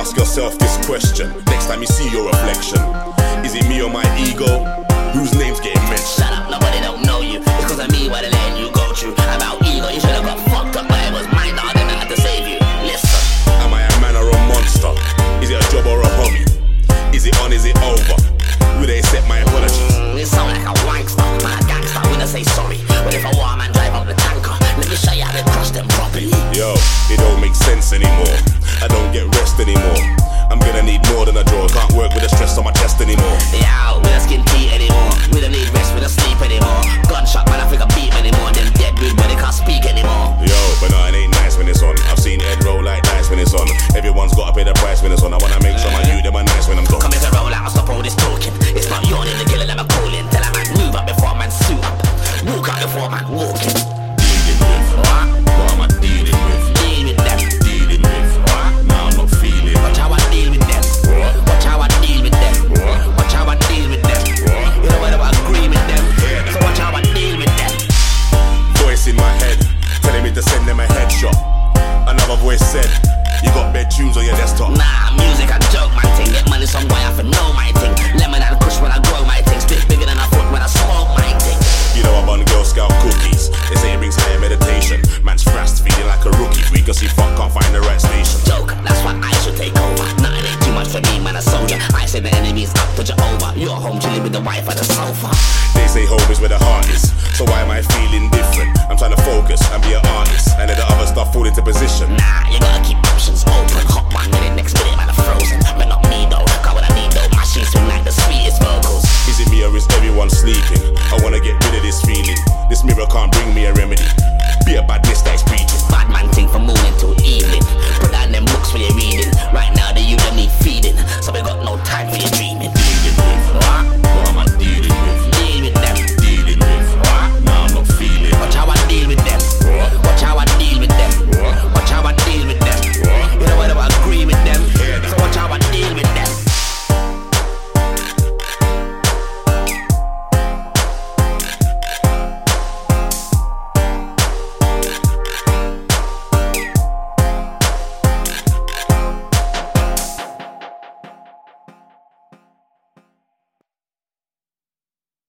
yourself this question. Next time you see your reflection, is it me or my ego? Whose name's getting mentioned? Shut up, nobody don't know you. It's cause of me what they letting you go through. About ego, you should've got fucked up, but it was my dog and I had to save you. Listen. Am I a man or a monster? Is it a job or a hobby? Is it on, is it over? Will they accept my apologies? Mm, you sound like a wankster, man a gangster, we don't say sorry. But if I want, man on chest anymore. Yeah, we don't skin teeth anymore. We don't need rest, we don't sleep anymore. Gunshot, man, I think I beat anymore. Them dead dude, but they can't speak anymore. Yo, but no, it ain't nice when it's on. I've seen Ed roll like dice when it's on. Everyone's gotta pay the price when it's send them a headshot. Another voice said, You got bad tunes on your desktop. Nah, music I joke, my thing. Get money somewhere I for know my thing. Lemon and kush when I grow my thing. Spit bigger than I thought when I smoke my thing. You know I'm on Girl Scout cookies. They say it brings higher meditation. Man's fast, feeling like a rookie. We can see fuck, can't find the right station. Joke, that's why I should take over. Nothing ain't too much for me, man, a soldier. I say the enemy's up to Jehovah. You're home chilling with the wife on the sofa. They say home is where the heart is. the position. Nah, you gotta keep options open. Hot one minute, next minute, man, I'm frozen. Man, not me though, look what I need though. My sheets swing like the sweetest vocals. Is it me or is everyone sleeping? I wanna get rid of this feeling. This mirror can't bring me a remedy.